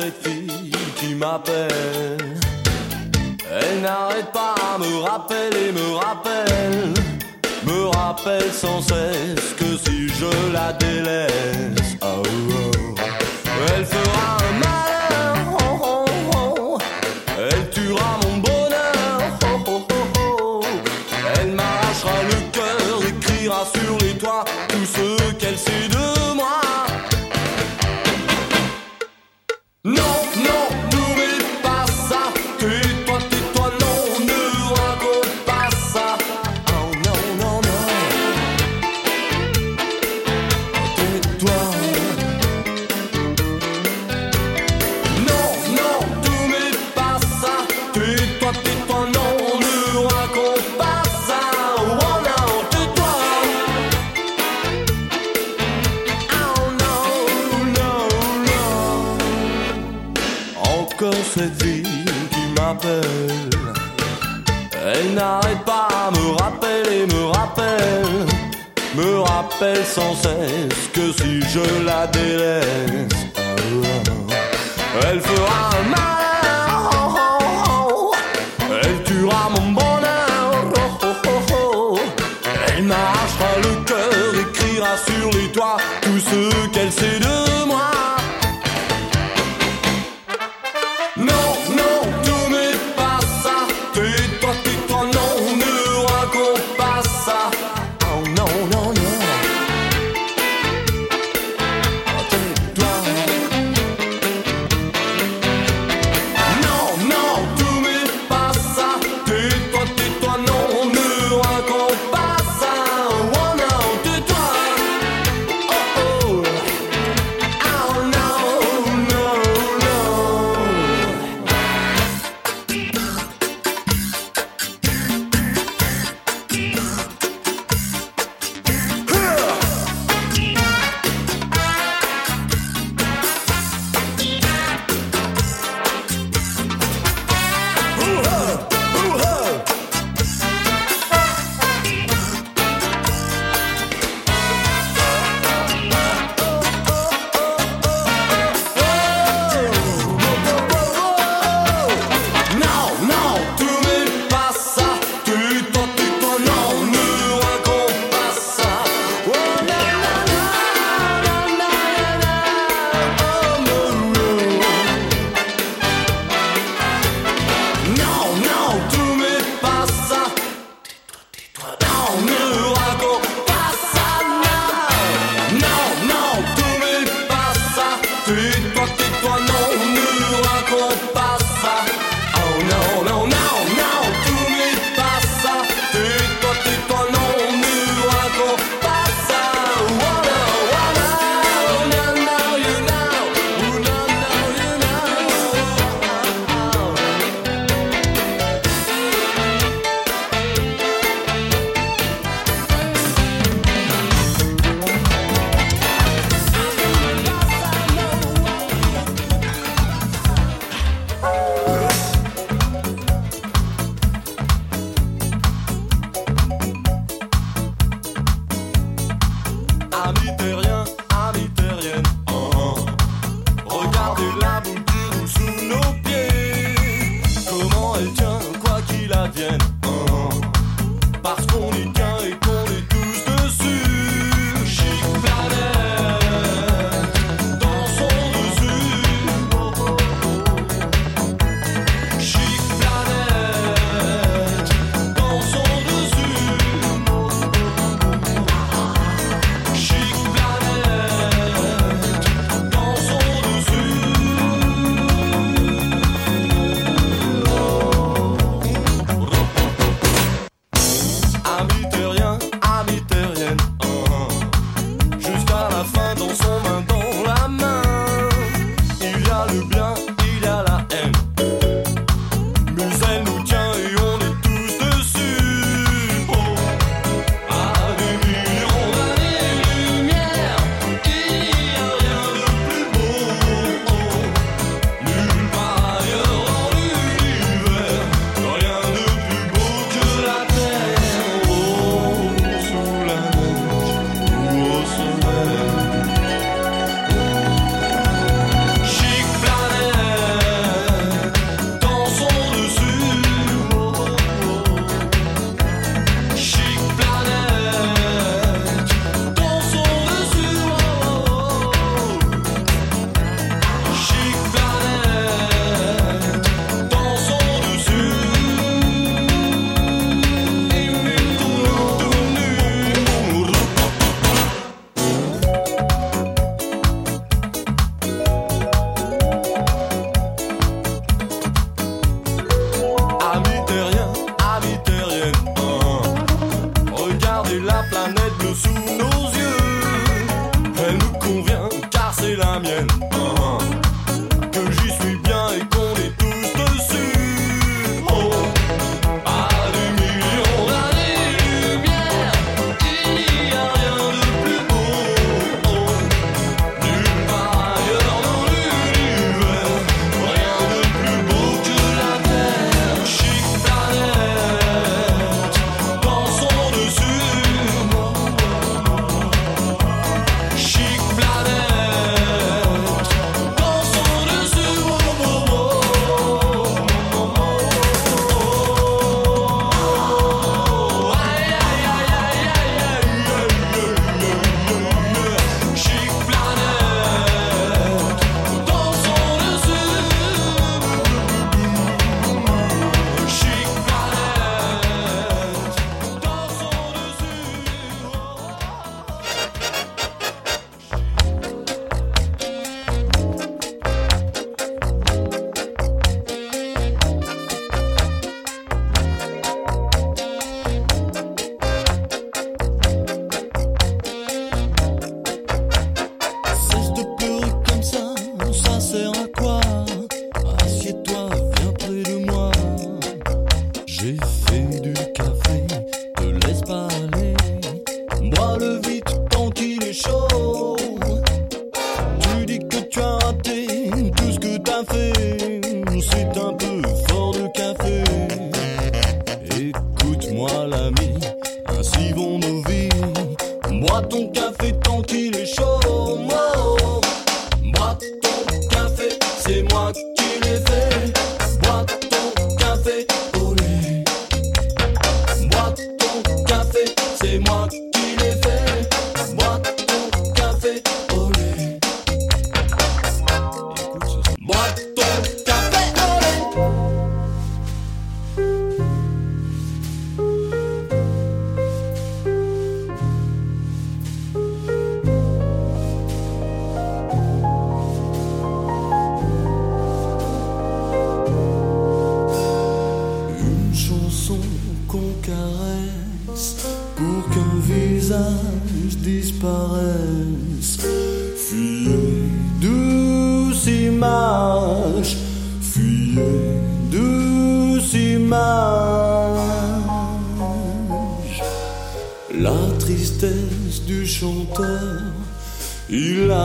cette fille qui m'appelle. Elle n'arrête pas, à me rappeler, me rappelle. Me rappelle sans cesse que si je la délaisse. Ah, oh, oh. je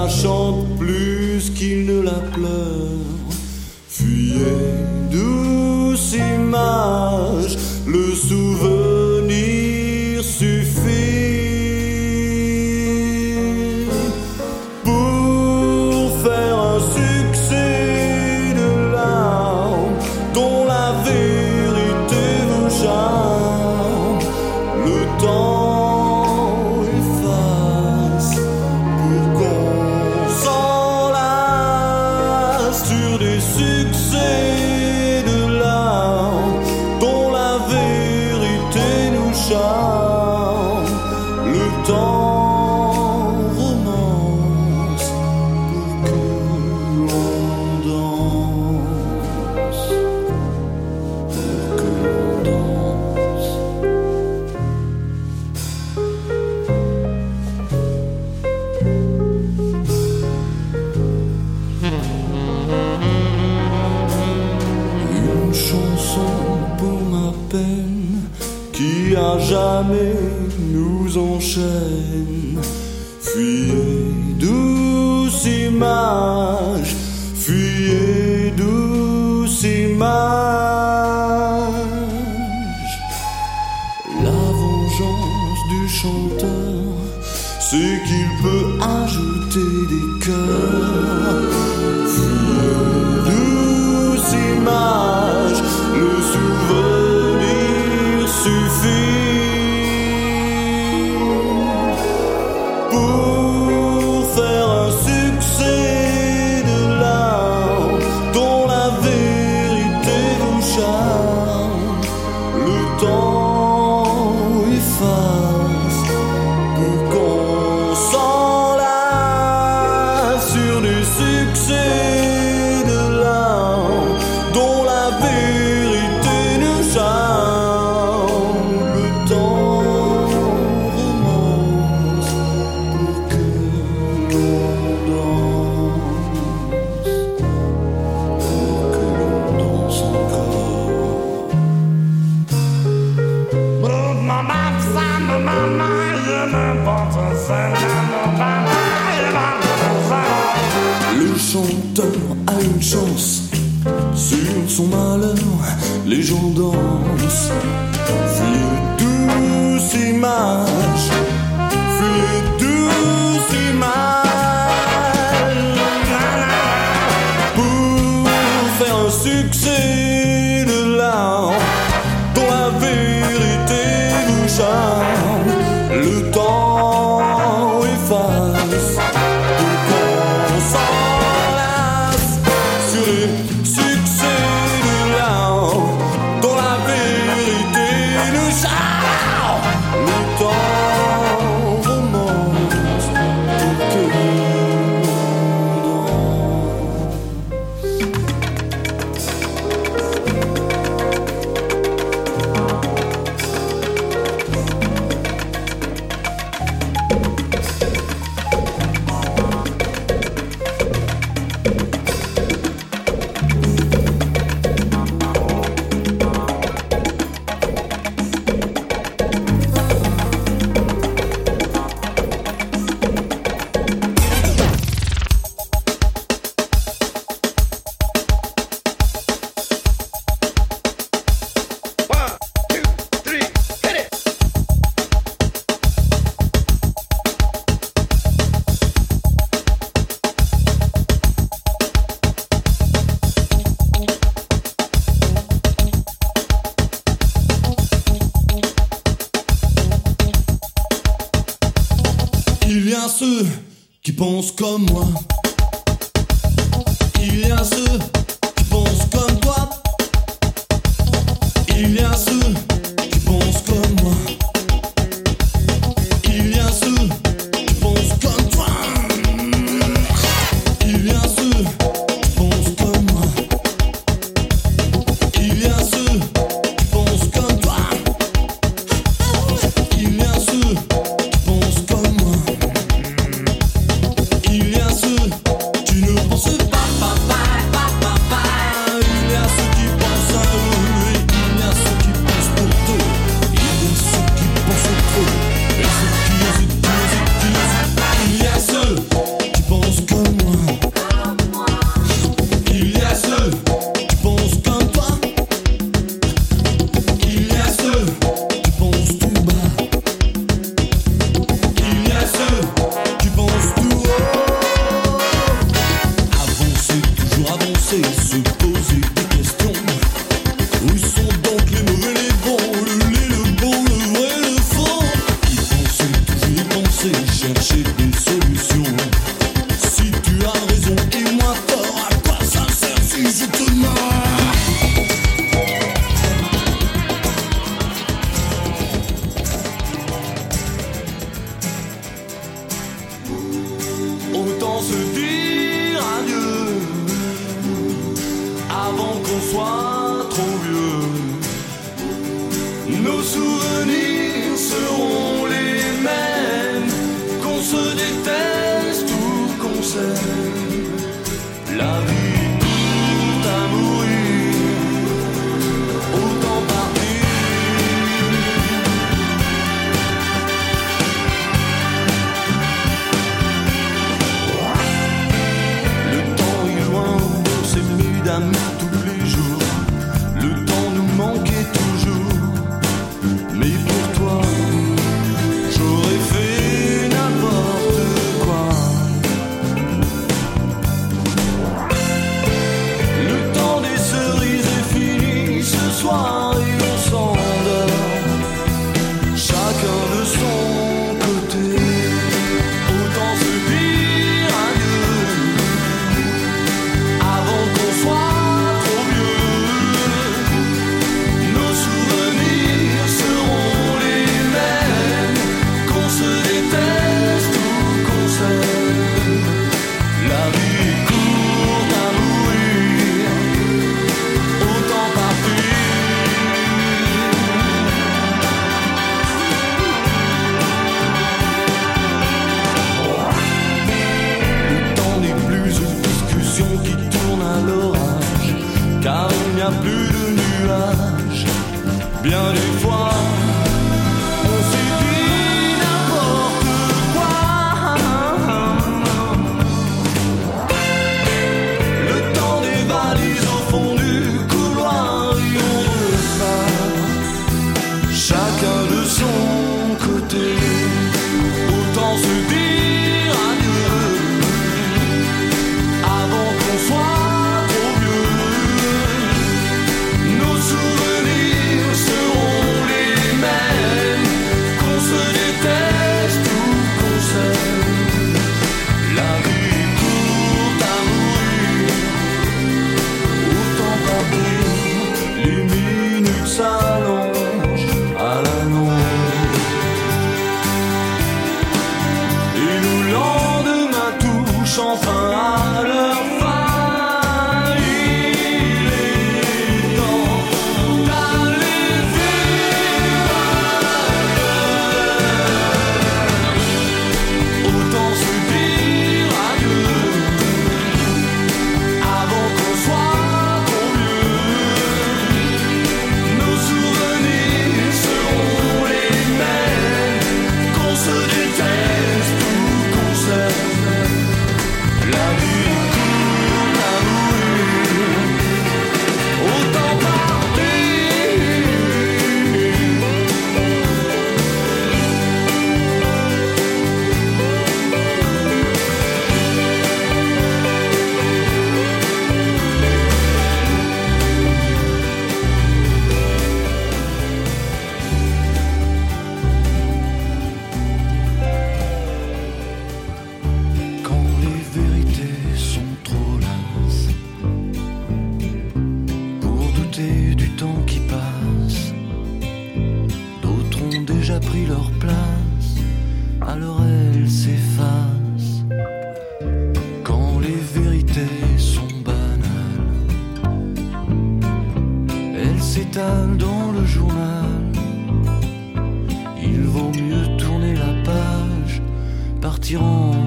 Show. feel succes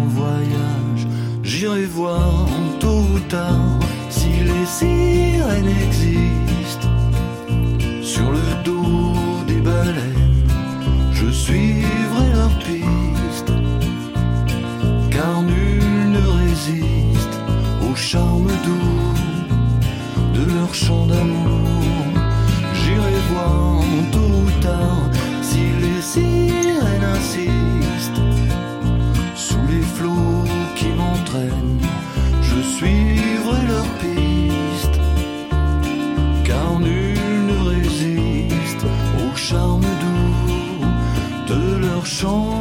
voyage. J'irai voir tôt ou tard si les sirènes existent. Sur le dos des baleines, je suivrai leurs piste Car nul ne résiste au charme doux de leur chant d'amour. J'irai voir tôt ou tard suivre leurs pistes, car nul ne résiste au charme doux de leur chant.